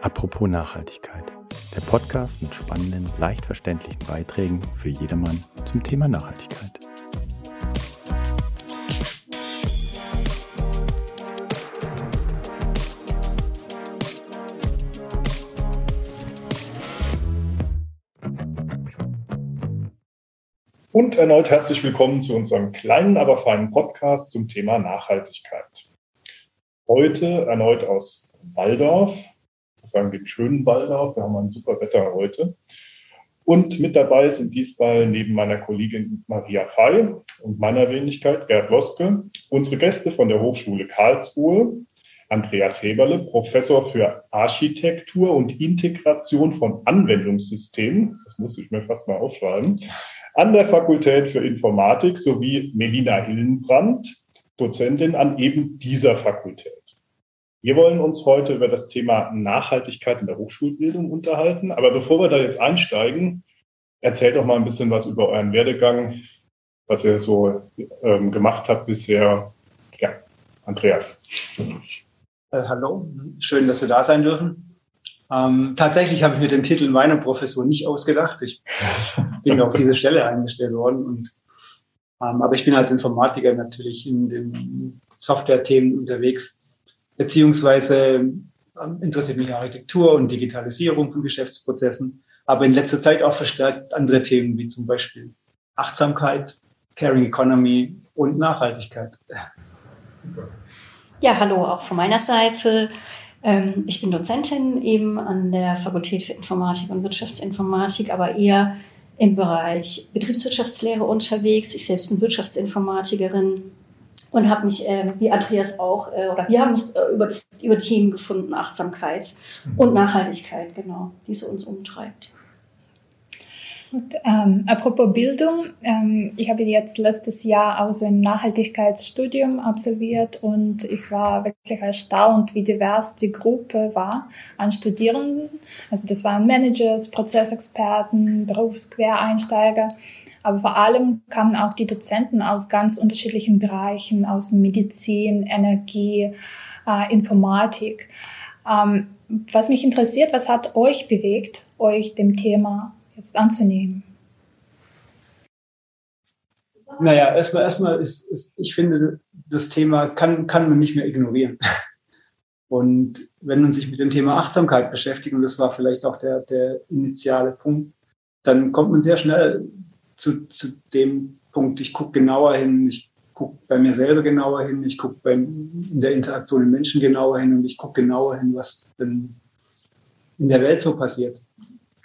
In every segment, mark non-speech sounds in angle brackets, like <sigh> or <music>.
Apropos Nachhaltigkeit. Der Podcast mit spannenden, leicht verständlichen Beiträgen für jedermann zum Thema Nachhaltigkeit. Und erneut herzlich willkommen zu unserem kleinen, aber feinen Podcast zum Thema Nachhaltigkeit. Heute erneut aus Waldorf, sagen den schönen Waldorf. Wir haben ein super Wetter heute. Und mit dabei sind diesmal neben meiner Kollegin Maria Fey und meiner Wenigkeit Gerd Loske unsere Gäste von der Hochschule Karlsruhe, Andreas Heberle, Professor für Architektur und Integration von Anwendungssystemen, das muss ich mir fast mal aufschreiben, an der Fakultät für Informatik sowie Melina Hillenbrand, Dozentin an eben dieser Fakultät. Wir wollen uns heute über das Thema Nachhaltigkeit in der Hochschulbildung unterhalten. Aber bevor wir da jetzt einsteigen, erzählt doch mal ein bisschen was über euren Werdegang, was ihr so ähm, gemacht habt bisher. Ja, Andreas. Äh, hallo, schön, dass wir da sein dürfen. Ähm, tatsächlich habe ich mir den Titel meiner Professur nicht ausgedacht. Ich <laughs> bin auf diese Stelle eingestellt worden. Und, ähm, aber ich bin als Informatiker natürlich in den Software-Themen unterwegs, beziehungsweise ähm, interessiert mich Architektur und Digitalisierung von Geschäftsprozessen, aber in letzter Zeit auch verstärkt andere Themen wie zum Beispiel Achtsamkeit, Caring Economy und Nachhaltigkeit. Ja, hallo auch von meiner Seite. Ähm, ich bin Dozentin eben an der Fakultät für Informatik und Wirtschaftsinformatik, aber eher im Bereich Betriebswirtschaftslehre unterwegs. Ich selbst bin Wirtschaftsinformatikerin und habe mich, äh, wie Andreas auch, äh, oder wir haben es äh, über, das, über Themen gefunden, Achtsamkeit mhm. und Nachhaltigkeit, genau, die so uns umtreibt. Und, ähm, apropos Bildung, ähm, ich habe jetzt letztes Jahr auch so ein Nachhaltigkeitsstudium absolviert und ich war wirklich erstaunt, wie divers die Gruppe war an Studierenden. Also das waren Managers, Prozessexperten, Berufsquereinsteiger. Aber vor allem kamen auch die Dozenten aus ganz unterschiedlichen Bereichen, aus Medizin, Energie, äh, Informatik. Ähm, was mich interessiert, was hat euch bewegt, euch dem Thema jetzt anzunehmen? Naja, erstmal, erstmal ist, ist, ich finde, das Thema kann, kann man nicht mehr ignorieren. <laughs> Und wenn man sich mit dem Thema Achtsamkeit beschäftigt, und das war vielleicht auch der, der initiale Punkt, dann kommt man sehr schnell zu, zu dem Punkt, ich gucke genauer hin, ich gucke bei mir selber genauer hin, ich gucke in der Interaktion mit Menschen genauer hin und ich gucke genauer hin, was denn in der Welt so passiert.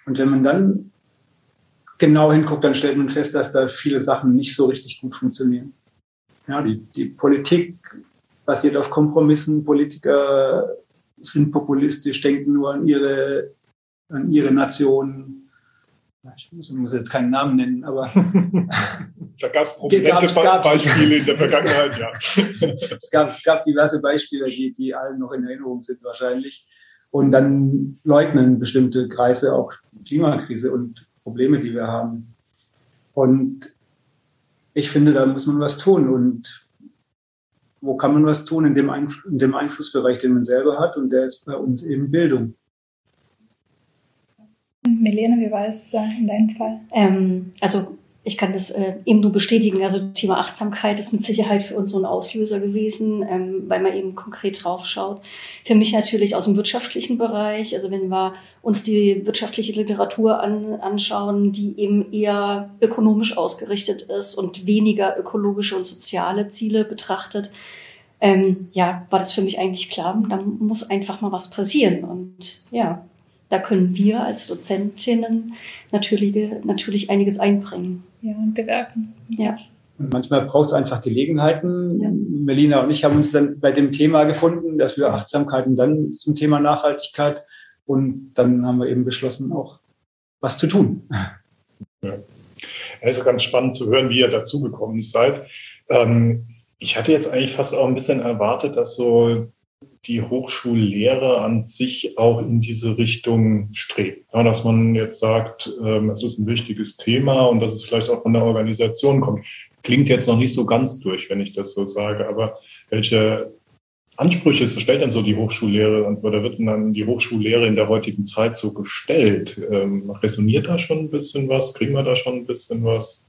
Und wenn man dann genau hinguckt, dann stellt man fest, dass da viele Sachen nicht so richtig gut funktionieren. Ja, die, die Politik basiert auf Kompromissen. Politiker sind populistisch, denken nur an ihre, an ihre Nation. Ich muss, muss jetzt keinen Namen nennen, aber. <laughs> da gab es prominente Beispiele in der Vergangenheit, ja. <laughs> es, gab, es gab diverse Beispiele, die, die allen noch in Erinnerung sind wahrscheinlich. Und dann leugnen bestimmte Kreise auch Klimakrise und Probleme, die wir haben. Und ich finde, da muss man was tun. Und wo kann man was tun? In dem, Einf in dem Einflussbereich, den man selber hat. Und der ist bei uns eben Bildung. Melene, wie war es äh, in deinem Fall? Ähm, also ich kann das äh, eben nur bestätigen. Also Thema Achtsamkeit ist mit Sicherheit für uns so ein Auslöser gewesen, ähm, weil man eben konkret drauf schaut. Für mich natürlich aus dem wirtschaftlichen Bereich. Also wenn wir uns die wirtschaftliche Literatur an, anschauen, die eben eher ökonomisch ausgerichtet ist und weniger ökologische und soziale Ziele betrachtet, ähm, ja, war das für mich eigentlich klar, da muss einfach mal was passieren. Und ja, da können wir als Dozentinnen natürlich, natürlich einiges einbringen. Ja, und bewerten. Ja. Und manchmal braucht es einfach Gelegenheiten. Ja. Melina und ich haben uns dann bei dem Thema gefunden, dass wir Achtsamkeiten dann zum Thema Nachhaltigkeit und dann haben wir eben beschlossen, auch was zu tun. Ja. Es ist ganz spannend zu hören, wie ihr dazugekommen seid. Ähm, ich hatte jetzt eigentlich fast auch ein bisschen erwartet, dass so die Hochschullehre an sich auch in diese Richtung strebt. Ja, dass man jetzt sagt, ähm, es ist ein wichtiges Thema und dass es vielleicht auch von der Organisation kommt. Klingt jetzt noch nicht so ganz durch, wenn ich das so sage, aber welche Ansprüche stellt dann so die Hochschullehre und oder wird dann die Hochschullehre in der heutigen Zeit so gestellt? Ähm, resoniert da schon ein bisschen was? Kriegen wir da schon ein bisschen was?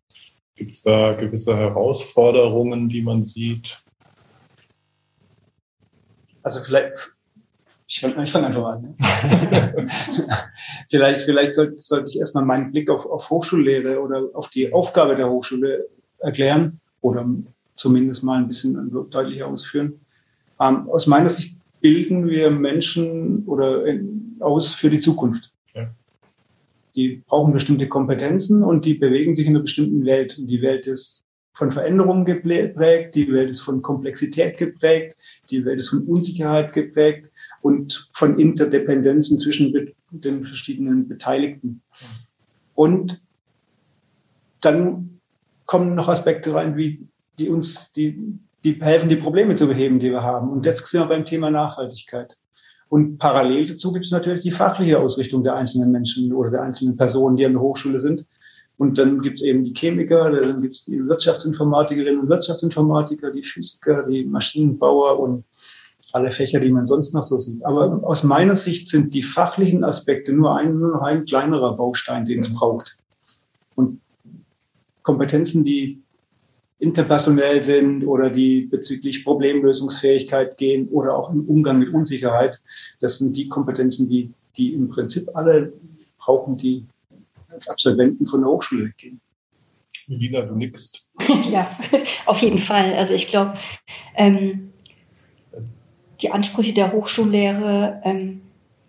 Gibt es da gewisse Herausforderungen, die man sieht? Also vielleicht, ich fange fang einfach an. Ne? <laughs> vielleicht vielleicht sollte, sollte ich erstmal meinen Blick auf, auf Hochschullehre oder auf die Aufgabe der Hochschule erklären oder zumindest mal ein bisschen deutlicher ausführen. Ähm, aus meiner Sicht bilden wir Menschen oder in, aus für die Zukunft. Ja. Die brauchen bestimmte Kompetenzen und die bewegen sich in einer bestimmten Welt. Und die Welt ist von Veränderungen geprägt, die Welt ist von Komplexität geprägt, die Welt ist von Unsicherheit geprägt und von Interdependenzen zwischen den verschiedenen Beteiligten. Und dann kommen noch Aspekte rein, wie die uns, die die helfen, die Probleme zu beheben, die wir haben. Und jetzt sind wir beim Thema Nachhaltigkeit. Und parallel dazu gibt es natürlich die fachliche Ausrichtung der einzelnen Menschen oder der einzelnen Personen, die an der Hochschule sind. Und dann gibt es eben die Chemiker, dann gibt es die Wirtschaftsinformatikerinnen und Wirtschaftsinformatiker, die Physiker, die Maschinenbauer und alle Fächer, die man sonst noch so sieht. Aber aus meiner Sicht sind die fachlichen Aspekte nur ein, nur noch ein kleinerer Baustein, den es mhm. braucht. Und Kompetenzen, die interpersonell sind oder die bezüglich Problemlösungsfähigkeit gehen oder auch im Umgang mit Unsicherheit. Das sind die Kompetenzen, die, die im Prinzip alle brauchen, die als Absolventen von der Hochschule gehen. Lina, du nickst. <laughs> ja, auf jeden Fall. Also ich glaube, ähm, die Ansprüche der Hochschullehre ähm,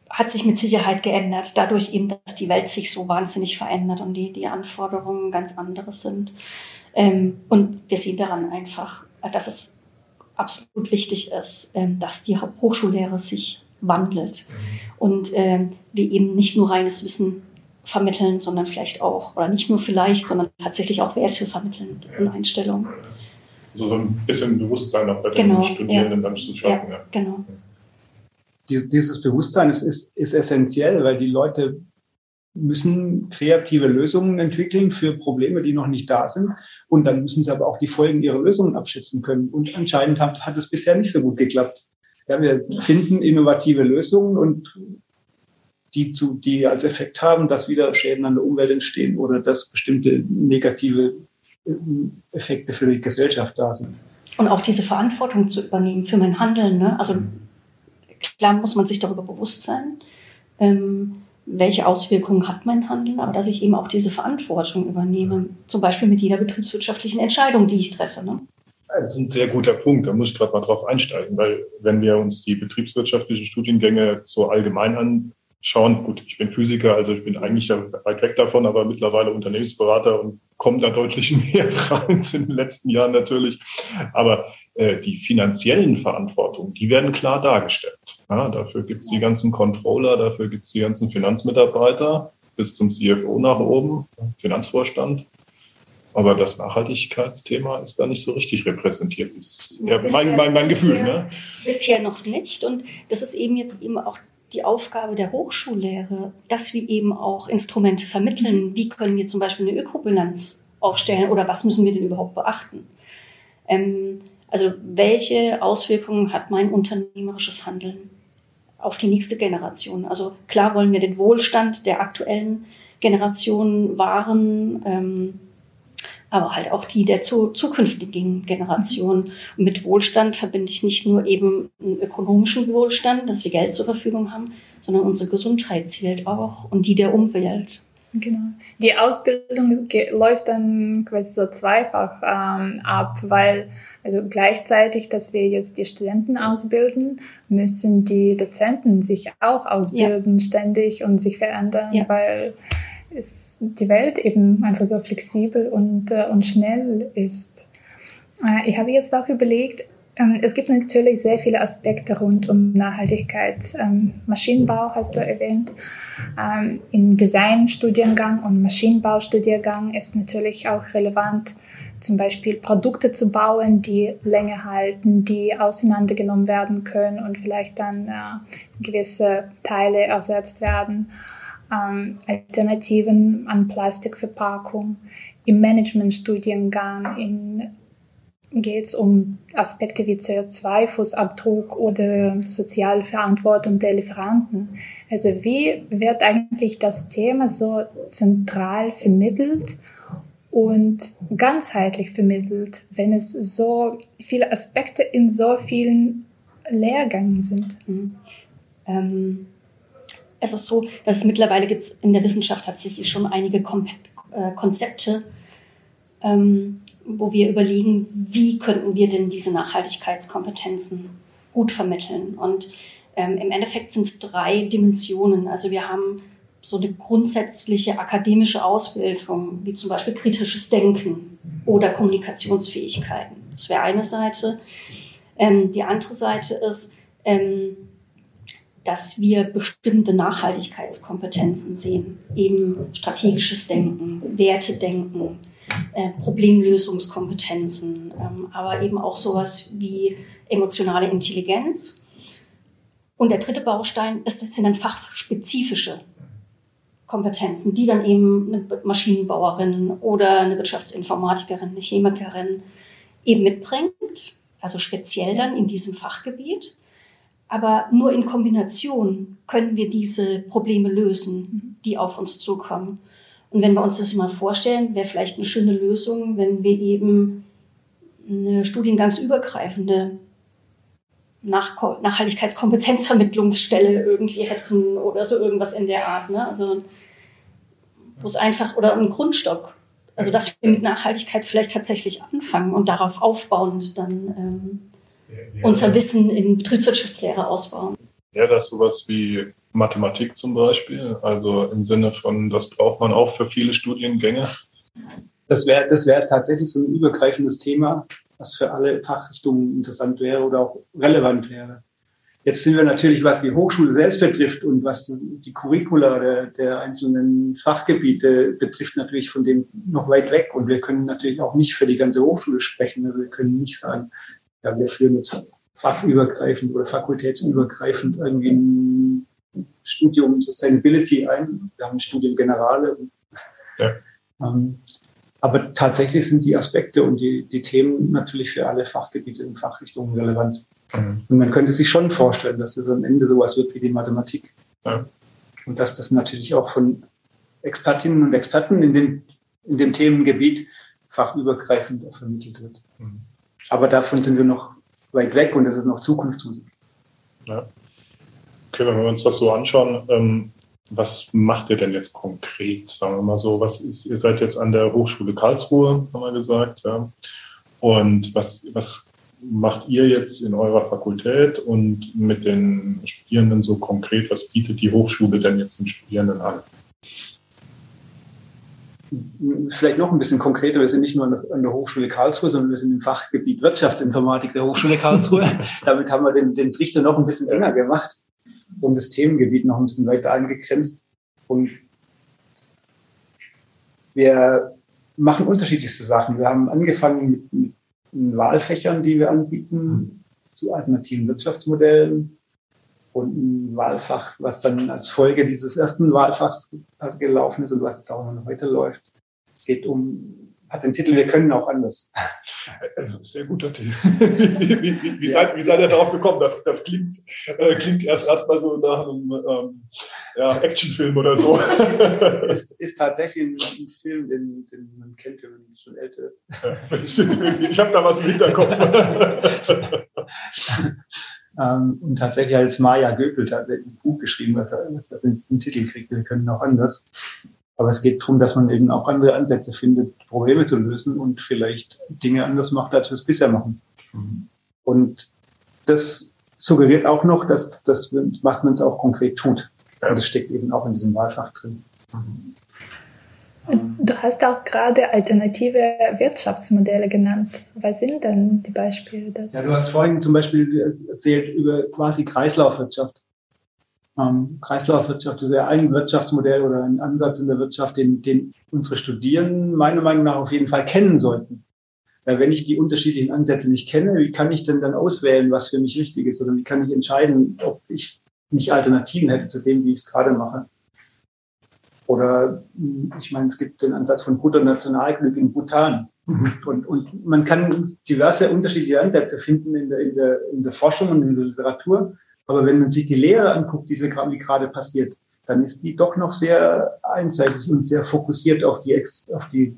hat sich mit Sicherheit geändert, dadurch eben, dass die Welt sich so wahnsinnig verändert und die, die Anforderungen ganz andere sind. Ähm, und wir sehen daran einfach, dass es absolut wichtig ist, ähm, dass die Hochschullehre sich wandelt mhm. und ähm, wir eben nicht nur reines Wissen vermitteln, sondern vielleicht auch, oder nicht nur vielleicht, sondern tatsächlich auch Werte vermitteln und Einstellungen. Also so ein bisschen Bewusstsein auch bei den genau, Studierenden ja. dann zu schaffen. Ja, ja. Genau. Dieses Bewusstsein ist, ist, ist essentiell, weil die Leute müssen kreative Lösungen entwickeln für Probleme, die noch nicht da sind. Und dann müssen sie aber auch die Folgen ihrer Lösungen abschätzen können. Und anscheinend hat, hat es bisher nicht so gut geklappt. Ja, wir finden innovative Lösungen und die, zu, die als Effekt haben, dass wieder Schäden an der Umwelt entstehen oder dass bestimmte negative äh, Effekte für die Gesellschaft da sind. Und auch diese Verantwortung zu übernehmen für mein Handeln. Ne? Also klar muss man sich darüber bewusst sein. Ähm, welche Auswirkungen hat mein Handeln, aber dass ich eben auch diese Verantwortung übernehme, zum Beispiel mit jeder betriebswirtschaftlichen Entscheidung, die ich treffe. Ne? Das ist ein sehr guter Punkt, da muss ich gerade mal drauf einsteigen, weil wenn wir uns die betriebswirtschaftlichen Studiengänge so allgemein anschauen, gut, ich bin Physiker, also ich bin eigentlich weit weg davon, aber mittlerweile Unternehmensberater und komme da deutlich <laughs> mehr rein in den letzten Jahren natürlich. Aber äh, die finanziellen Verantwortungen, die werden klar dargestellt. Ja, dafür gibt es die ganzen Controller, dafür gibt es die ganzen Finanzmitarbeiter bis zum CFO nach oben, Finanzvorstand. Aber das Nachhaltigkeitsthema ist da nicht so richtig repräsentiert. Ist ja, mein, mein, mein Gefühl. Bisher, ne? bisher noch nicht. Und das ist eben jetzt eben auch die Aufgabe der Hochschullehre, dass wir eben auch Instrumente vermitteln. Wie können wir zum Beispiel eine Ökobilanz aufstellen oder was müssen wir denn überhaupt beachten? Ähm, also welche Auswirkungen hat mein unternehmerisches Handeln auf die nächste Generation? Also klar wollen wir den Wohlstand der aktuellen Generation wahren, ähm, aber halt auch die der zu, zukünftigen Generationen. Und mit Wohlstand verbinde ich nicht nur eben einen ökonomischen Wohlstand, dass wir Geld zur Verfügung haben, sondern unsere Gesundheit zählt auch und die der Umwelt. Genau. Die Ausbildung läuft dann quasi so zweifach ähm, ab, weil also gleichzeitig, dass wir jetzt die Studenten ausbilden, müssen die Dozenten sich auch ausbilden ja. ständig und sich verändern, ja. weil es, die Welt eben einfach so flexibel und, äh, und schnell ist. Äh, ich habe jetzt auch überlegt, ähm, es gibt natürlich sehr viele Aspekte rund um Nachhaltigkeit. Ähm, Maschinenbau hast du erwähnt. Ähm, Im Designstudiengang und Maschinenbaustudiengang ist natürlich auch relevant, zum Beispiel Produkte zu bauen, die länger halten, die auseinandergenommen werden können und vielleicht dann äh, gewisse Teile ersetzt werden. Alternativen an Plastikverpackung. Im Managementstudiengang, geht es um Aspekte wie CO2-Fußabdruck oder soziale Verantwortung der Lieferanten. Also wie wird eigentlich das Thema so zentral vermittelt und ganzheitlich vermittelt, wenn es so viele Aspekte in so vielen Lehrgängen sind? Mhm. Ähm, es ist so, dass es mittlerweile gibt in der Wissenschaft tatsächlich schon einige äh, Konzepte, ähm, wo wir überlegen, wie könnten wir denn diese Nachhaltigkeitskompetenzen gut vermitteln. Und ähm, im Endeffekt sind es drei Dimensionen. Also wir haben so eine grundsätzliche akademische Ausbildung, wie zum Beispiel kritisches Denken oder Kommunikationsfähigkeiten. Das wäre eine Seite. Ähm, die andere Seite ist, ähm, dass wir bestimmte Nachhaltigkeitskompetenzen sehen, eben strategisches Denken, Wertedenken, äh, Problemlösungskompetenzen, ähm, aber eben auch sowas wie emotionale Intelligenz. Und der dritte Baustein ist, das sind dann fachspezifische Kompetenzen, die dann eben eine Maschinenbauerin oder eine Wirtschaftsinformatikerin, eine Chemikerin eben mitbringt, also speziell dann in diesem Fachgebiet. Aber nur in Kombination können wir diese Probleme lösen, die auf uns zukommen. Und wenn wir uns das mal vorstellen, wäre vielleicht eine schöne Lösung, wenn wir eben eine studiengangsübergreifende Nach Nachhaltigkeitskompetenzvermittlungsstelle irgendwie hätten oder so irgendwas in der Art. Ne? Also wo es einfach, oder ein Grundstock. Also dass wir mit Nachhaltigkeit vielleicht tatsächlich anfangen und darauf aufbauend dann ähm, ja, unser Wissen in Betriebswirtschaftslehre ausbauen. Ja, das sowas wie Mathematik zum Beispiel? Also im Sinne von, das braucht man auch für viele Studiengänge? Das wäre das wäre tatsächlich so ein übergreifendes Thema, was für alle Fachrichtungen interessant wäre oder auch relevant wäre. Jetzt sind wir natürlich, was die Hochschule selbst betrifft und was die Curricula der, der einzelnen Fachgebiete betrifft, natürlich von dem noch weit weg. Und wir können natürlich auch nicht für die ganze Hochschule sprechen. Also wir können nicht sagen, ja, wir führen jetzt fachübergreifend oder fakultätsübergreifend irgendwie ein Studium Sustainability ein. Wir haben ein Studium Generale. Ja. Ähm, aber tatsächlich sind die Aspekte und die, die Themen natürlich für alle Fachgebiete und Fachrichtungen relevant. Mhm. Und man könnte sich schon vorstellen, dass das am Ende sowas wird wie die Mathematik. Ja. Und dass das natürlich auch von Expertinnen und Experten in dem, in dem Themengebiet fachübergreifend vermittelt wird. Mhm. Aber davon sind wir noch weit weg und das ist noch Zukunftsmusik. Ja. Okay, wenn wir uns das so anschauen, ähm, was macht ihr denn jetzt konkret? Sagen wir mal so, was ist, ihr seid jetzt an der Hochschule Karlsruhe, haben wir gesagt, ja. Und was, was macht ihr jetzt in eurer Fakultät und mit den Studierenden so konkret? Was bietet die Hochschule denn jetzt den Studierenden an? Vielleicht noch ein bisschen konkreter. Wir sind nicht nur an der Hochschule Karlsruhe, sondern wir sind im Fachgebiet Wirtschaftsinformatik der Hochschule Karlsruhe. <laughs> Damit haben wir den, den Trichter noch ein bisschen enger gemacht und das Themengebiet noch ein bisschen weiter eingegrenzt. Und wir machen unterschiedlichste Sachen. Wir haben angefangen mit, mit Wahlfächern, die wir anbieten, zu alternativen Wirtschaftsmodellen und ein Wahlfach, was dann als Folge dieses ersten Wahlfachs gelaufen ist und was jetzt auch noch weiterläuft. Es geht um hat den Titel Wir können auch anders. <laughs> Sehr guter Titel. <laughs> wie, wie, wie, wie, ja. seid, wie seid ihr darauf gekommen? Das, das klingt, äh, klingt erst erstmal so nach einem ähm, ja, Actionfilm oder so. <laughs> ist, ist tatsächlich ein, ein, Film, den, den man kennt, wenn man schon älter ist. ich habe da was im Hinterkopf. Ähm, und tatsächlich als Maya Göpel hat ein Buch geschrieben, was er, was den, den Titel kriegt, wir können auch anders. Aber es geht darum, dass man eben auch andere Ansätze findet, Probleme zu lösen und vielleicht Dinge anders macht, als wir es bisher machen. Mhm. Und das suggeriert auch noch, dass, dass was man es auch konkret tut. Und das steckt eben auch in diesem Wahlfach drin. Mhm. Du hast auch gerade alternative Wirtschaftsmodelle genannt. Was sind denn die Beispiele dazu? Ja, du hast vorhin zum Beispiel erzählt über quasi Kreislaufwirtschaft ähm, Kreislaufwirtschaft ist ja ein Wirtschaftsmodell oder ein Ansatz in der Wirtschaft, den, den unsere Studierenden meiner Meinung nach auf jeden Fall kennen sollten. Weil wenn ich die unterschiedlichen Ansätze nicht kenne, wie kann ich denn dann auswählen, was für mich richtig ist? Oder wie kann ich entscheiden, ob ich nicht Alternativen hätte zu dem, wie ich es gerade mache? Oder hm, ich meine, es gibt den Ansatz von Bruttonationalglück in Bhutan. Mhm. Und, und man kann diverse unterschiedliche Ansätze finden in der, in, der, in der Forschung und in der Literatur. Aber wenn man sich die Lehre anguckt, die, wie gerade passiert, dann ist die doch noch sehr einseitig und sehr fokussiert auf die, auf die,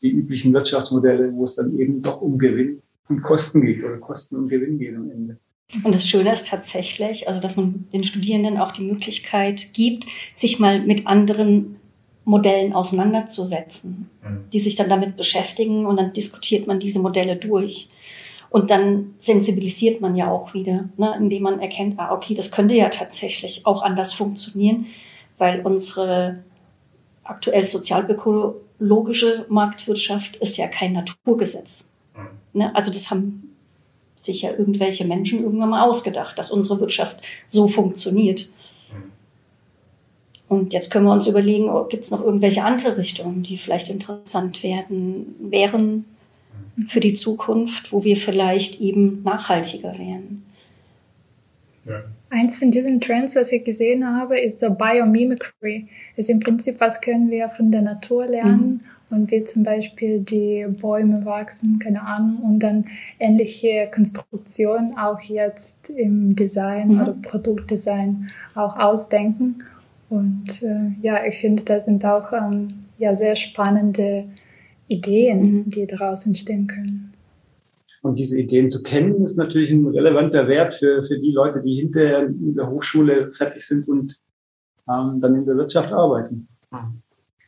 die üblichen Wirtschaftsmodelle, wo es dann eben doch um Gewinn und Kosten geht oder Kosten und Gewinn geht am Ende. Und das Schöne ist tatsächlich, also dass man den Studierenden auch die Möglichkeit gibt, sich mal mit anderen Modellen auseinanderzusetzen, mhm. die sich dann damit beschäftigen und dann diskutiert man diese Modelle durch. Und dann sensibilisiert man ja auch wieder, ne, indem man erkennt, ah, okay, das könnte ja tatsächlich auch anders funktionieren, weil unsere aktuell sozialökologische Marktwirtschaft ist ja kein Naturgesetz. Mhm. Ne, also das haben sich ja irgendwelche Menschen irgendwann mal ausgedacht, dass unsere Wirtschaft so funktioniert. Mhm. Und jetzt können wir uns überlegen, oh, gibt es noch irgendwelche andere Richtungen, die vielleicht interessant werden, wären, für die Zukunft, wo wir vielleicht eben nachhaltiger werden. Ja. Eins von diesen Trends, was ich gesehen habe, ist so Biomimicry. Ist im Prinzip, was können wir von der Natur lernen mhm. Und wie zum Beispiel die Bäume wachsen, keine Ahnung, und dann ähnliche Konstruktionen auch jetzt im Design mhm. oder Produktdesign auch ausdenken. Und äh, ja, ich finde, da sind auch ähm, ja sehr spannende Ideen, mhm. die daraus entstehen können. Und diese Ideen zu kennen, ist natürlich ein relevanter Wert für, für die Leute, die hinterher in der Hochschule fertig sind und ähm, dann in der Wirtschaft arbeiten. Mhm.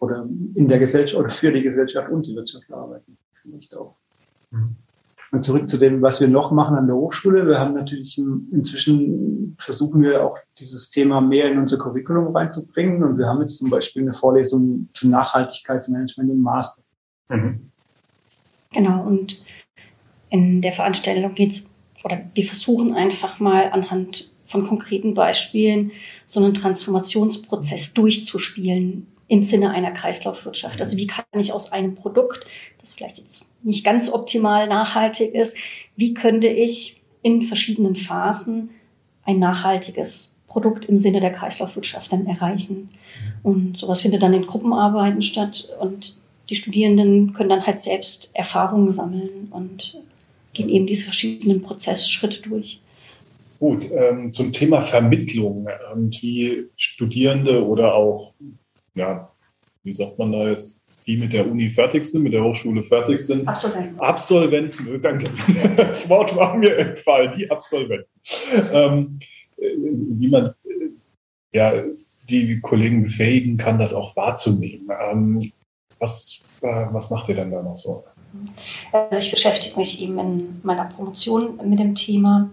Oder in der Gesellschaft oder für die Gesellschaft und die Wirtschaft arbeiten. Vielleicht auch. Mhm. Und zurück zu dem, was wir noch machen an der Hochschule. Wir haben natürlich inzwischen versuchen wir auch dieses Thema mehr in unser Curriculum reinzubringen. Und wir haben jetzt zum Beispiel eine Vorlesung zum Nachhaltigkeitsmanagement im Master. Mhm. Genau, und in der Veranstaltung geht's oder wir versuchen einfach mal anhand von konkreten Beispielen so einen Transformationsprozess durchzuspielen im Sinne einer Kreislaufwirtschaft. Also wie kann ich aus einem Produkt, das vielleicht jetzt nicht ganz optimal nachhaltig ist, wie könnte ich in verschiedenen Phasen ein nachhaltiges Produkt im Sinne der Kreislaufwirtschaft dann erreichen. Und sowas findet dann in Gruppenarbeiten statt und die Studierenden können dann halt selbst Erfahrungen sammeln und gehen eben diese verschiedenen Prozessschritte durch. Gut, ähm, zum Thema Vermittlung und wie Studierende oder auch, ja, wie sagt man da jetzt, die mit der Uni fertig sind, mit der Hochschule fertig sind. Absolventen. Absolventen, äh, danke. <laughs> Das Wort war mir entfallen, die Absolventen. Ähm, äh, wie man äh, ja, die Kollegen befähigen kann, das auch wahrzunehmen. Ähm, was, äh, was macht ihr denn da noch so? Also ich beschäftige mich eben in meiner Promotion mit dem Thema,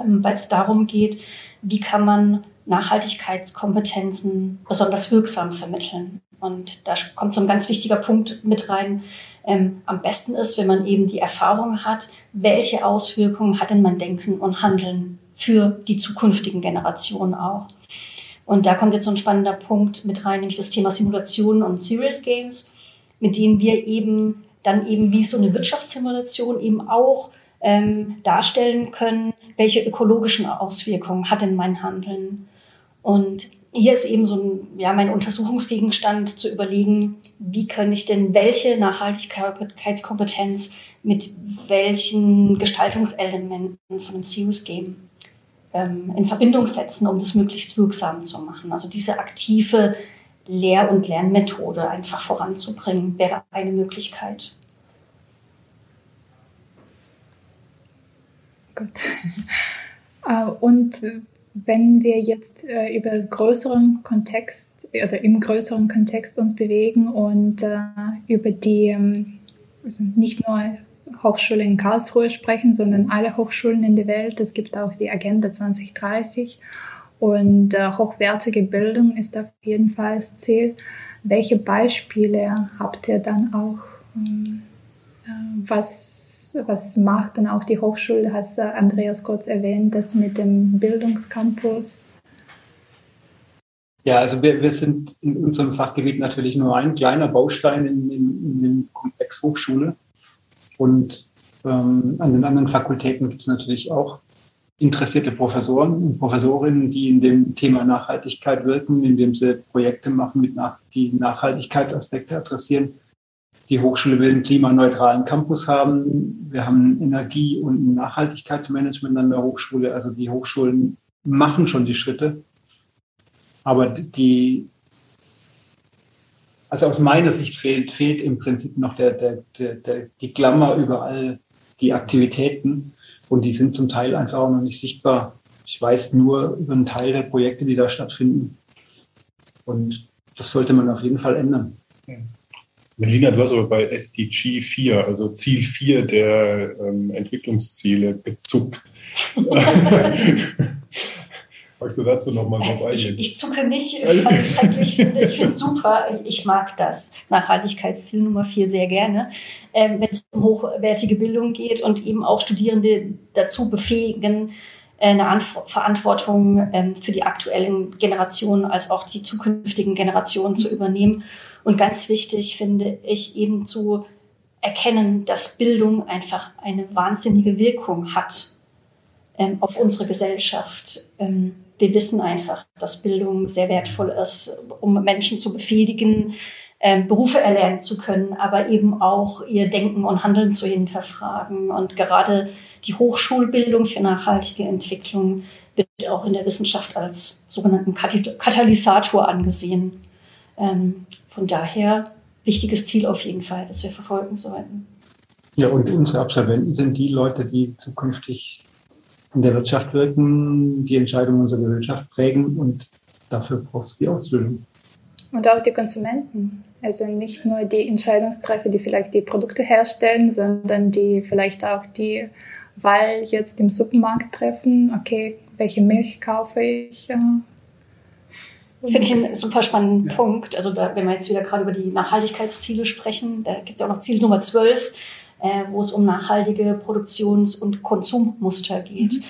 ähm, weil es darum geht, wie kann man Nachhaltigkeitskompetenzen besonders wirksam vermitteln. Und da kommt so ein ganz wichtiger Punkt mit rein. Ähm, am besten ist, wenn man eben die Erfahrung hat, welche Auswirkungen hat denn mein Denken und Handeln für die zukünftigen Generationen auch. Und da kommt jetzt so ein spannender Punkt mit rein, nämlich das Thema Simulationen und Serious Games, mit denen wir eben dann eben wie so eine Wirtschaftssimulation eben auch ähm, darstellen können, welche ökologischen Auswirkungen hat denn mein Handeln. Und hier ist eben so ein, ja, mein Untersuchungsgegenstand zu überlegen, wie kann ich denn welche Nachhaltigkeitskompetenz mit welchen Gestaltungselementen von einem Serious Game ähm, in Verbindung setzen, um das möglichst wirksam zu machen. Also diese aktive Lehr- und Lernmethode einfach voranzubringen, wäre eine Möglichkeit. Gut. <laughs> Äh, und wenn wir jetzt äh, über größeren Kontext oder im größeren Kontext uns bewegen und äh, über die ähm, also nicht nur Hochschule in Karlsruhe sprechen, sondern alle Hochschulen in der Welt. Es gibt auch die Agenda 2030 und äh, hochwertige Bildung ist auf jeden Fall das Ziel. Welche Beispiele habt ihr dann auch? Ähm, äh, was, was macht dann auch die Hochschule? Hast Andreas kurz erwähnt, das mit dem Bildungscampus. Ja, also wir, wir sind in unserem Fachgebiet natürlich nur ein kleiner Baustein in, in, in dem Komplex Hochschule. Und ähm, an den anderen Fakultäten gibt es natürlich auch interessierte Professoren und Professorinnen, die in dem Thema Nachhaltigkeit wirken, indem sie Projekte machen, mit nach, die Nachhaltigkeitsaspekte adressieren. Die Hochschule will einen klimaneutralen Campus haben. Wir haben Energie- und Nachhaltigkeitsmanagement an der Hochschule. Also die Hochschulen machen schon die Schritte. Aber die, also aus meiner Sicht fehlt, fehlt im Prinzip noch der, der, der, der, die Klammer über all die Aktivitäten. Und die sind zum Teil einfach auch noch nicht sichtbar. Ich weiß nur über einen Teil der Projekte, die da stattfinden. Und das sollte man auf jeden Fall ändern. Melina, du hast aber bei SDG 4, also Ziel 4 der ähm, Entwicklungsziele, gezuckt. <laughs> Magst du dazu nochmal drauf eingehen? Ich, ich zucke nicht, weil ich es schrecklich finde. Ich finde es super. Ich mag das Nachhaltigkeitsziel Nummer 4 sehr gerne. Ähm, Wenn es um hochwertige Bildung geht und eben auch Studierende dazu befähigen, äh, eine Verantwortung ähm, für die aktuellen Generationen als auch die zukünftigen Generationen zu übernehmen. Und ganz wichtig finde ich eben zu erkennen, dass Bildung einfach eine wahnsinnige Wirkung hat ähm, auf unsere Gesellschaft. Ähm, wir wissen einfach, dass Bildung sehr wertvoll ist, um Menschen zu befähigen, ähm, Berufe erlernen zu können, aber eben auch ihr Denken und Handeln zu hinterfragen. Und gerade die Hochschulbildung für nachhaltige Entwicklung wird auch in der Wissenschaft als sogenannten Katalysator angesehen. Von daher wichtiges Ziel auf jeden Fall, das wir verfolgen sollten. Ja, und unsere Absolventen sind die Leute, die zukünftig in der Wirtschaft wirken, die Entscheidungen unserer Gesellschaft prägen und dafür braucht es die Ausbildung. Und auch die Konsumenten. Also nicht nur die Entscheidungstreffer, die vielleicht die Produkte herstellen, sondern die vielleicht auch die Wahl jetzt im Supermarkt treffen. Okay, welche Milch kaufe ich? Finde ich einen super spannenden ja. Punkt. Also da, wenn wir jetzt wieder gerade über die Nachhaltigkeitsziele sprechen, da gibt es ja auch noch Ziel Nummer 12, äh, wo es um nachhaltige Produktions- und Konsummuster geht. Mhm.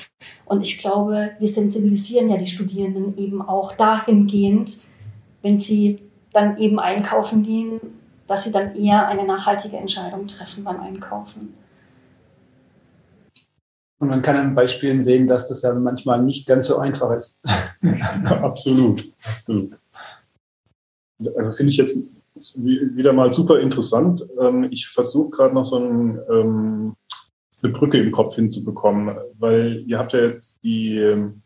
Und ich glaube, wir sensibilisieren ja die Studierenden eben auch dahingehend, wenn sie dann eben einkaufen gehen, dass sie dann eher eine nachhaltige Entscheidung treffen beim Einkaufen. Und man kann an Beispielen sehen, dass das ja manchmal nicht ganz so einfach ist. <laughs> absolut, absolut. Also finde ich jetzt wieder mal super interessant. Ähm, ich versuche gerade noch so ein, ähm, eine Brücke im Kopf hinzubekommen, weil ihr habt ja jetzt die ähm,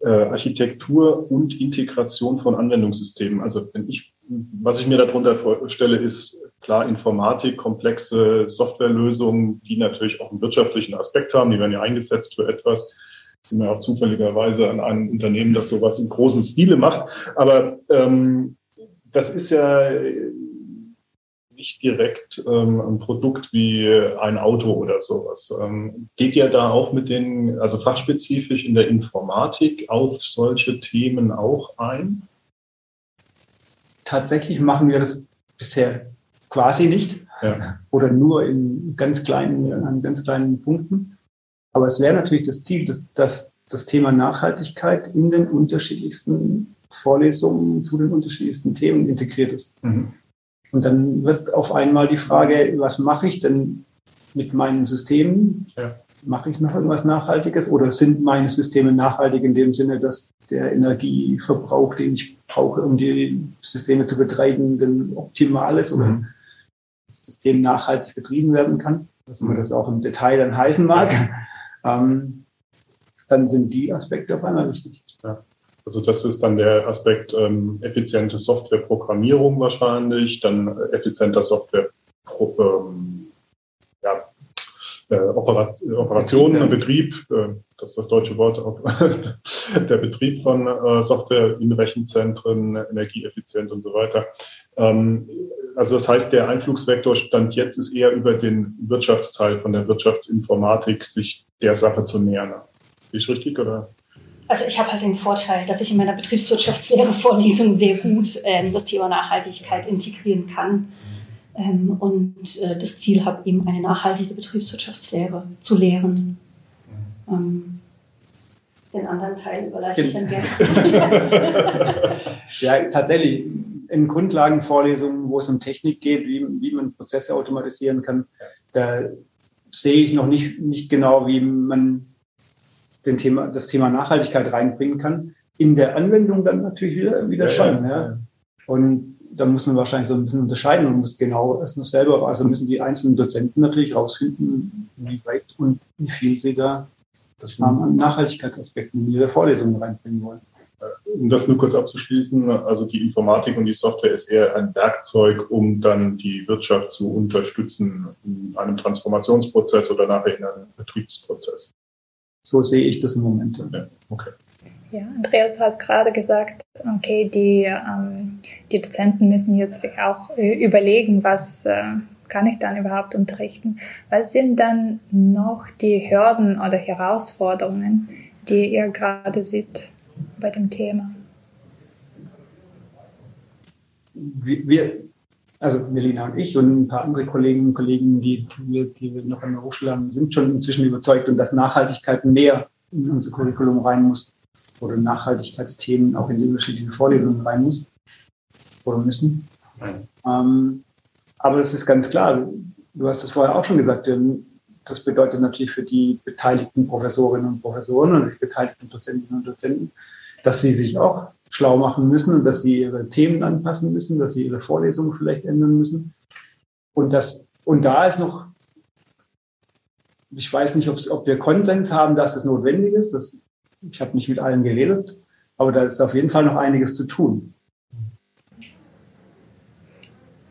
äh, Architektur und Integration von Anwendungssystemen. Also wenn ich, was ich mir darunter vorstelle, ist klar Informatik, komplexe Softwarelösungen, die natürlich auch einen wirtschaftlichen Aspekt haben. Die werden ja eingesetzt für etwas. Sind wir auch zufälligerweise an einem Unternehmen, das sowas im großen Stile macht. Aber ähm, das ist ja nicht direkt ähm, ein Produkt wie ein Auto oder sowas. Ähm, geht ihr da auch mit den, also fachspezifisch in der Informatik auf solche Themen auch ein? Tatsächlich machen wir das bisher quasi nicht ja. oder nur in ganz kleinen, an ganz kleinen Punkten. Aber es wäre natürlich das Ziel, dass, dass das Thema Nachhaltigkeit in den unterschiedlichsten Vorlesungen zu den unterschiedlichsten Themen integriert ist. Mhm. Und dann wird auf einmal die Frage, was mache ich denn mit meinen Systemen? Ja. Mache ich noch irgendwas Nachhaltiges oder sind meine Systeme nachhaltig in dem Sinne, dass der Energieverbrauch, den ich brauche, um die Systeme zu betreiben, denn optimal ist oder mhm. Das System nachhaltig betrieben werden kann, was man das auch im Detail dann heißen mag, ähm, dann sind die Aspekte auf einmal wichtig. Ja. Also das ist dann der Aspekt ähm, effiziente Softwareprogrammierung wahrscheinlich, dann effizienter Software ähm, ja, äh, Operat Operationen, Betrieb, äh, das ist das deutsche Wort, <laughs> der Betrieb von äh, Software in Rechenzentren, energieeffizient und so weiter. Ähm, also das heißt, der Einflugsvektor stand jetzt ist eher über den Wirtschaftsteil von der Wirtschaftsinformatik, sich der Sache zu nähern. Ist ich richtig oder? Also ich habe halt den Vorteil, dass ich in meiner Betriebswirtschaftslehre-Vorlesung sehr gut ähm, das Thema Nachhaltigkeit integrieren kann ähm, und äh, das Ziel habe, eben eine nachhaltige Betriebswirtschaftslehre zu lehren. Ähm, den anderen Teil überlasse ich dann gerne. <laughs> <laughs> ja, tatsächlich. In Grundlagenvorlesungen, wo es um Technik geht, wie, wie man Prozesse automatisieren kann, da sehe ich noch nicht, nicht genau, wie man den Thema, das Thema Nachhaltigkeit reinbringen kann. In der Anwendung dann natürlich wieder, wieder ja, schon. Ja. ja. Und da muss man wahrscheinlich so ein bisschen unterscheiden und muss genau es nur selber, also müssen die einzelnen Dozenten natürlich rausfinden, wie weit und wie viel sie da das an Nachhaltigkeitsaspekten in ihre Vorlesungen reinbringen wollen. Um das nur kurz abzuschließen, also die Informatik und die Software ist eher ein Werkzeug, um dann die Wirtschaft zu unterstützen in einem Transformationsprozess oder nachher in einem Betriebsprozess. So sehe ich das im Moment. Ja, okay. Ja, Andreas hat gerade gesagt, okay, die, ähm, die Dozenten müssen jetzt sich auch äh, überlegen, was äh, kann ich dann überhaupt unterrichten. Was sind dann noch die Hürden oder Herausforderungen, die ihr gerade seht bei dem Thema? Wir, also Melina und ich und ein paar andere Kolleginnen und Kollegen, die, die, die wir noch an der Hochschule haben, sind schon inzwischen überzeugt, und dass Nachhaltigkeit mehr in unser Curriculum rein muss oder Nachhaltigkeitsthemen auch in die unterschiedlichen Vorlesungen rein muss oder müssen. Ähm, aber es ist ganz klar, du hast es vorher auch schon gesagt, ähm, das bedeutet natürlich für die beteiligten Professorinnen und Professoren und die beteiligten Dozentinnen und Dozenten, dass sie sich auch schlau machen müssen und dass sie ihre Themen anpassen müssen, dass sie ihre Vorlesungen vielleicht ändern müssen. Und das, und da ist noch, ich weiß nicht, ob wir Konsens haben, dass das notwendig ist. Das ich habe nicht mit allen geredet, aber da ist auf jeden Fall noch einiges zu tun.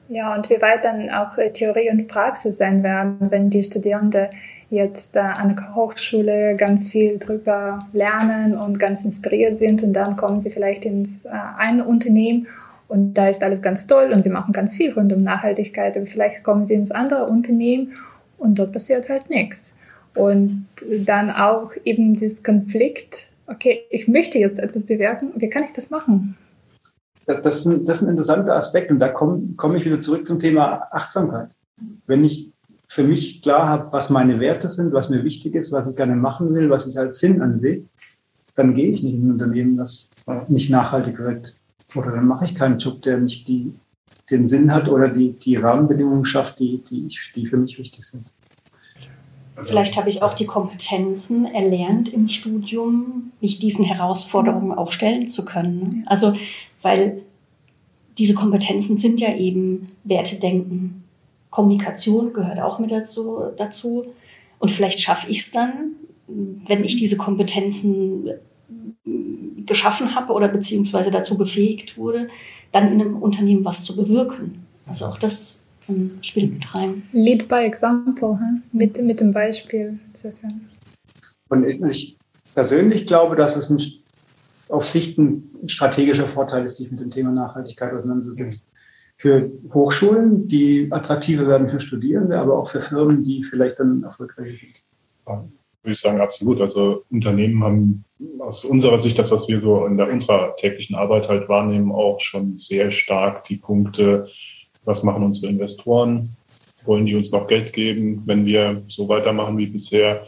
Ja, und wie weit dann auch äh, Theorie und Praxis sein werden, wenn die Studierenden jetzt äh, an der Hochschule ganz viel drüber lernen und ganz inspiriert sind und dann kommen sie vielleicht ins äh, ein Unternehmen und da ist alles ganz toll und sie machen ganz viel rund um Nachhaltigkeit, aber vielleicht kommen sie ins andere Unternehmen und dort passiert halt nichts. Und dann auch eben dieses Konflikt, okay, ich möchte jetzt etwas bewirken, wie kann ich das machen? Das ein, das ist ein interessanter Aspekt und da komme komm ich wieder zurück zum Thema Achtsamkeit. Wenn ich für mich klar habe, was meine Werte sind, was mir wichtig ist, was ich gerne machen will, was ich als Sinn ansehe, dann gehe ich nicht in ein Unternehmen, das nicht nachhaltig wirkt. Oder dann mache ich keinen Job, der nicht die, den Sinn hat oder die, die Rahmenbedingungen schafft, die, die, ich, die für mich wichtig sind. Vielleicht habe ich auch die Kompetenzen erlernt im Studium, mich diesen Herausforderungen auch stellen zu können. Also, weil diese Kompetenzen sind ja eben Wertedenken. Kommunikation gehört auch mit dazu. dazu. Und vielleicht schaffe ich es dann, wenn ich diese Kompetenzen geschaffen habe oder beziehungsweise dazu befähigt wurde, dann in einem Unternehmen was zu bewirken. Also auch das ähm, spielt mit rein. Lead by example, hm? mit, mit dem Beispiel. Und ich persönlich glaube, dass es ein, auf Sicht ein strategischer Vorteil ist, sich mit dem Thema Nachhaltigkeit auseinanderzusetzen. Für Hochschulen, die attraktiver werden für Studierende, aber auch für Firmen, die vielleicht dann erfolgreich sind. Ja, würde ich sagen, absolut. Also Unternehmen haben aus unserer Sicht, das, was wir so in der, unserer täglichen Arbeit halt wahrnehmen, auch schon sehr stark die Punkte, was machen unsere Investoren, wollen die uns noch Geld geben, wenn wir so weitermachen wie bisher,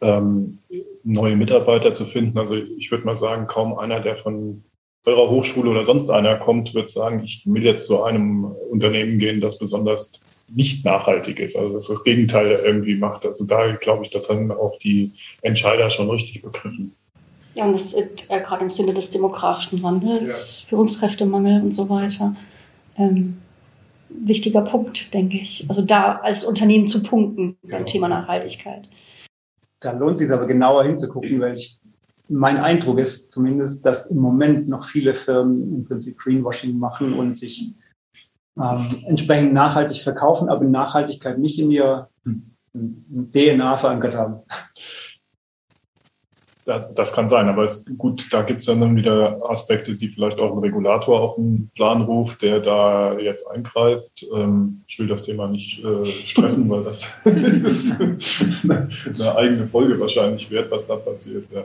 ähm, neue Mitarbeiter zu finden. Also ich würde mal sagen, kaum einer, der von eurer Hochschule oder sonst einer kommt, wird sagen, ich will jetzt zu einem Unternehmen gehen, das besonders nicht nachhaltig ist, also dass das Gegenteil irgendwie macht. Also da glaube ich, das haben auch die Entscheider schon richtig begriffen. Ja, und das ist äh, gerade im Sinne des demografischen Wandels, ja. Führungskräftemangel und so weiter. Ähm, wichtiger Punkt, denke ich. Also da als Unternehmen zu punkten beim genau. Thema Nachhaltigkeit. Da lohnt es sich aber genauer hinzugucken, weil ich, mein Eindruck ist zumindest, dass im Moment noch viele Firmen im Prinzip Greenwashing machen und sich ähm, entsprechend nachhaltig verkaufen, aber Nachhaltigkeit nicht in ihr DNA verankert haben. Das kann sein, aber es, gut, da gibt es dann wieder Aspekte, die vielleicht auch ein Regulator auf den Plan ruft, der da jetzt eingreift. Ähm, ich will das Thema nicht äh, stressen, weil das, <laughs> das <laughs> eine eigene Folge wahrscheinlich wert, was da passiert. Ja.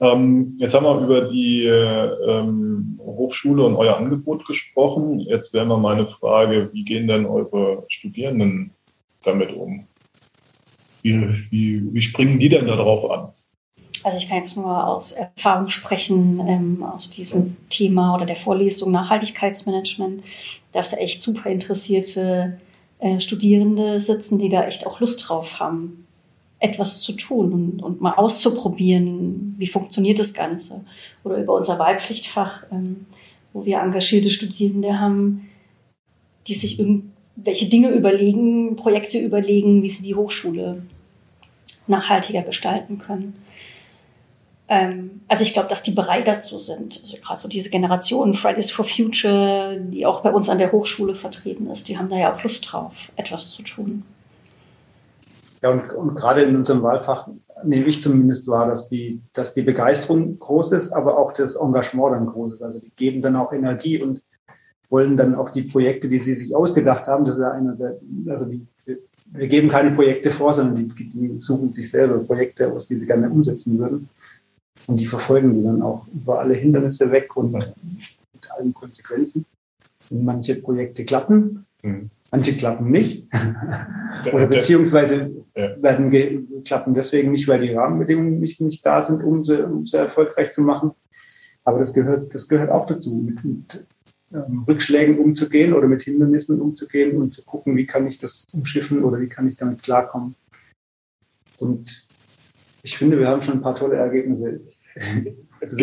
Ähm, jetzt haben wir über die ähm, Hochschule und euer Angebot gesprochen. Jetzt wäre mal meine Frage, wie gehen denn eure Studierenden damit um? Wie, wie, wie springen die denn darauf an? Also ich kann jetzt nur aus Erfahrung sprechen, ähm, aus diesem Thema oder der Vorlesung Nachhaltigkeitsmanagement, dass da echt super interessierte äh, Studierende sitzen, die da echt auch Lust drauf haben, etwas zu tun und, und mal auszuprobieren, wie funktioniert das Ganze. Oder über unser Wahlpflichtfach ähm, wo wir engagierte Studierende haben, die sich irgendwelche Dinge überlegen, Projekte überlegen, wie sie die Hochschule nachhaltiger gestalten können. Ähm, also ich glaube, dass die bereit dazu sind. Also gerade so diese Generation Fridays for Future, die auch bei uns an der Hochschule vertreten ist, die haben da ja auch Lust drauf, etwas zu tun. Ja, und, und gerade in unserem Wahlfach nehme ich zumindest wahr, dass die, dass die Begeisterung groß ist, aber auch das Engagement dann groß ist. Also die geben dann auch Energie und wollen dann auch die Projekte, die sie sich ausgedacht haben, das ist ja einer der, also die, wir geben keine Projekte vor, sondern die, die suchen sich selber Projekte aus, die sie gerne umsetzen würden. Und die verfolgen die dann auch über alle Hindernisse weg und mit allen Konsequenzen. Und manche Projekte klappen, mhm. manche klappen nicht. Oder beziehungsweise werden klappen deswegen nicht, weil die Rahmenbedingungen nicht, nicht da sind, um sie, um sie erfolgreich zu machen. Aber das gehört, das gehört auch dazu, mit, mit ähm, Rückschlägen umzugehen oder mit Hindernissen umzugehen und zu gucken, wie kann ich das umschiffen oder wie kann ich damit klarkommen. Und ich finde, wir haben schon ein paar tolle Ergebnisse. Also,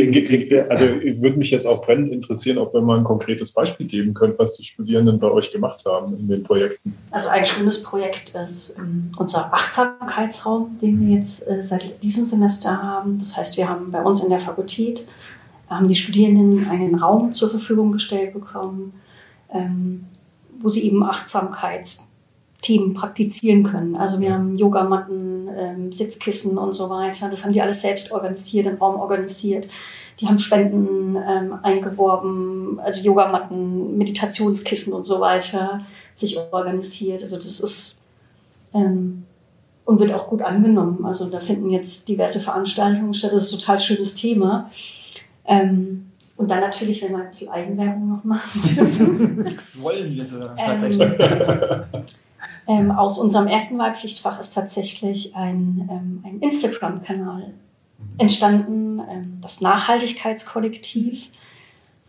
also würde mich jetzt auch brennend interessieren, ob wir mal ein konkretes Beispiel geben könnt, was die Studierenden bei euch gemacht haben in den Projekten. Also ein schönes Projekt ist ähm, unser Achtsamkeitsraum, den wir jetzt äh, seit diesem Semester haben. Das heißt, wir haben bei uns in der Fakultät haben die Studierenden einen Raum zur Verfügung gestellt bekommen, ähm, wo sie eben Achtsamkeitsthemen praktizieren können. Also wir haben Yogamatten, ähm, Sitzkissen und so weiter. Das haben die alles selbst organisiert, im Raum organisiert. Die haben Spenden ähm, eingeworben, also Yogamatten, Meditationskissen und so weiter sich organisiert. Also das ist ähm, und wird auch gut angenommen. Also da finden jetzt diverse Veranstaltungen statt. Das ist ein total schönes Thema. Ähm, und dann natürlich, wenn wir ein bisschen Eigenwerbung noch machen dürfen. Das <laughs> wollen wir so tatsächlich. Ähm, ähm, aus unserem ersten Wahlpflichtfach ist tatsächlich ein, ähm, ein Instagram-Kanal entstanden, ähm, das Nachhaltigkeitskollektiv,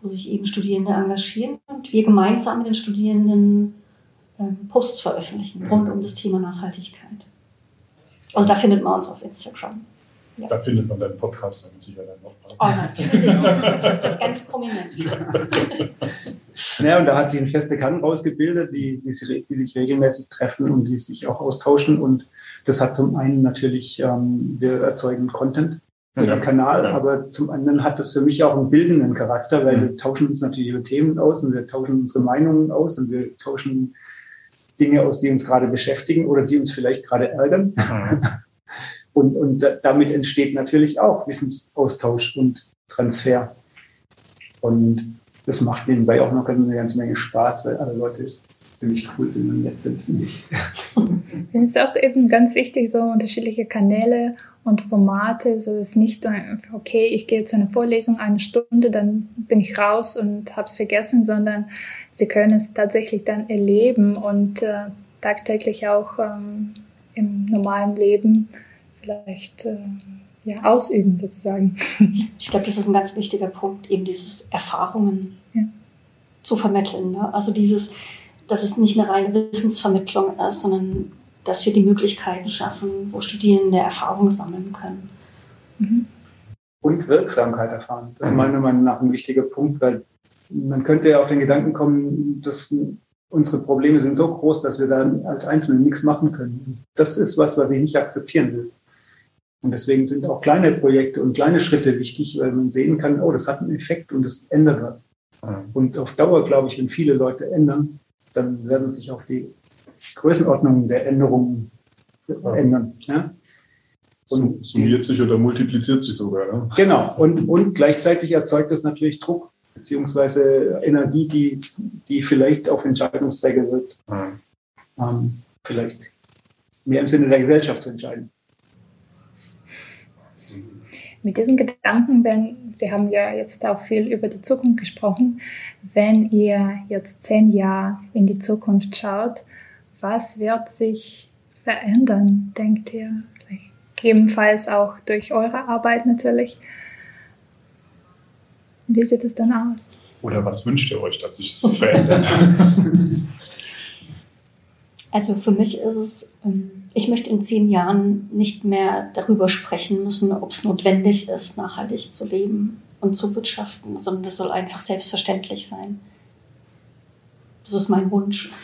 wo sich eben Studierende engagieren und wir gemeinsam mit den Studierenden ähm, Posts veröffentlichen rund um das Thema Nachhaltigkeit. Also da findet man uns auf Instagram. Ja. Da findet man deinen Podcast dann sicher dann noch. Oh, natürlich. Ganz prominent. <laughs> Ja, und da hat sich eine feste Kern rausgebildet, die, die, die, sich regelmäßig treffen und die sich auch austauschen. Und das hat zum einen natürlich, ähm, wir erzeugen Content für ja. den Kanal, ja. aber zum anderen hat das für mich auch einen bildenden Charakter, weil mhm. wir tauschen uns natürlich über Themen aus und wir tauschen unsere Meinungen aus und wir tauschen Dinge aus, die uns gerade beschäftigen oder die uns vielleicht gerade ärgern. <laughs> Und, und damit entsteht natürlich auch Wissensaustausch und Transfer. Und das macht nebenbei auch noch eine ganze Menge Spaß, weil alle Leute ziemlich cool sind und nett sind, finde ich. Ich finde es auch eben ganz wichtig, so unterschiedliche Kanäle und Formate, so dass nicht okay, ich gehe zu einer Vorlesung eine Stunde, dann bin ich raus und habe es vergessen, sondern sie können es tatsächlich dann erleben und äh, tagtäglich auch ähm, im normalen Leben vielleicht äh, ja, ausüben sozusagen. <laughs> Ich glaube, das ist ein ganz wichtiger Punkt, eben dieses Erfahrungen ja. zu vermitteln. Ne? Also dieses, dass es nicht eine reine Wissensvermittlung ist, sondern dass wir die Möglichkeiten schaffen, wo Studierende Erfahrungen sammeln können. Mhm. Und Wirksamkeit erfahren. Das ist meiner Meinung nach ein wichtiger Punkt, weil man könnte ja auf den Gedanken kommen, dass unsere Probleme sind so groß, dass wir dann als Einzelne nichts machen können. Das ist was, was ich nicht akzeptieren will. Und deswegen sind auch kleine Projekte und kleine Schritte wichtig, weil man sehen kann, oh, das hat einen Effekt und das ändert was. Und auf Dauer, glaube ich, wenn viele Leute ändern, dann werden sich auch die Größenordnungen der Änderungen ändern. Ja? Und Summiert sich oder multipliziert sich sogar. Ne? Genau. Und, und gleichzeitig erzeugt das natürlich Druck beziehungsweise Energie, die, die vielleicht auf Entscheidungsträger wird, ähm, vielleicht mehr im Sinne der Gesellschaft zu entscheiden mit diesen Gedanken, wenn, wir haben ja jetzt auch viel über die Zukunft gesprochen, wenn ihr jetzt zehn Jahre in die Zukunft schaut, was wird sich verändern, denkt ihr? Gegebenenfalls auch durch eure Arbeit natürlich. Wie sieht es dann aus? Oder was wünscht ihr euch, dass sich verändert? <laughs> Also für mich ist es, ähm, ich möchte in zehn Jahren nicht mehr darüber sprechen müssen, ob es notwendig ist, nachhaltig zu leben. und zu wirtschaften, sondern das soll einfach selbstverständlich sein. Das ist mein Wunsch. <laughs>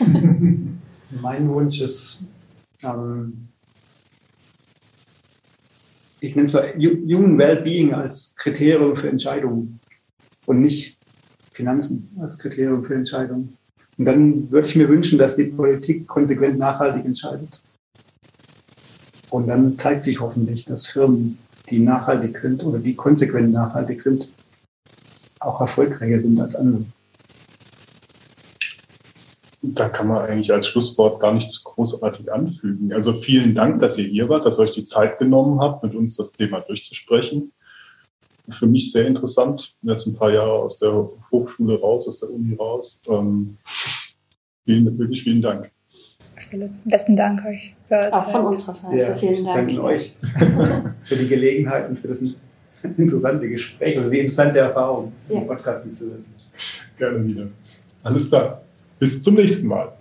mein Wunsch ist, ähm, ich nenne es mal Human Wellbeing als Kriterium für Entscheidungen und nicht Finanzen als Kriterium für Entscheidungen. Und dann würde ich mir wünschen, dass die Politik konsequent nachhaltig entscheidet. Und dann zeigt sich hoffentlich, dass Firmen, die nachhaltig sind oder die konsequent nachhaltig sind, auch erfolgreicher sind als andere. Da kann man eigentlich als Schlusswort gar nichts großartig anfügen. Also vielen Dank, dass ihr hier wart, dass ihr euch die Zeit genommen habt, mit uns das Thema durchzusprechen. Für mich sehr interessant. Jetzt ein paar Jahre aus der Hochschule raus, aus der Uni raus. Ähm, vielen, wirklich vielen Dank. Absolut. Besten Dank euch. Auch von unserer Seite. Ja, vielen Dank. Danke euch <laughs> für die Gelegenheit und für das <laughs> interessante Gespräch und die interessante Erfahrung, ja. im Podcast mitzuhören. Gerne wieder. Alles klar. Bis zum nächsten Mal.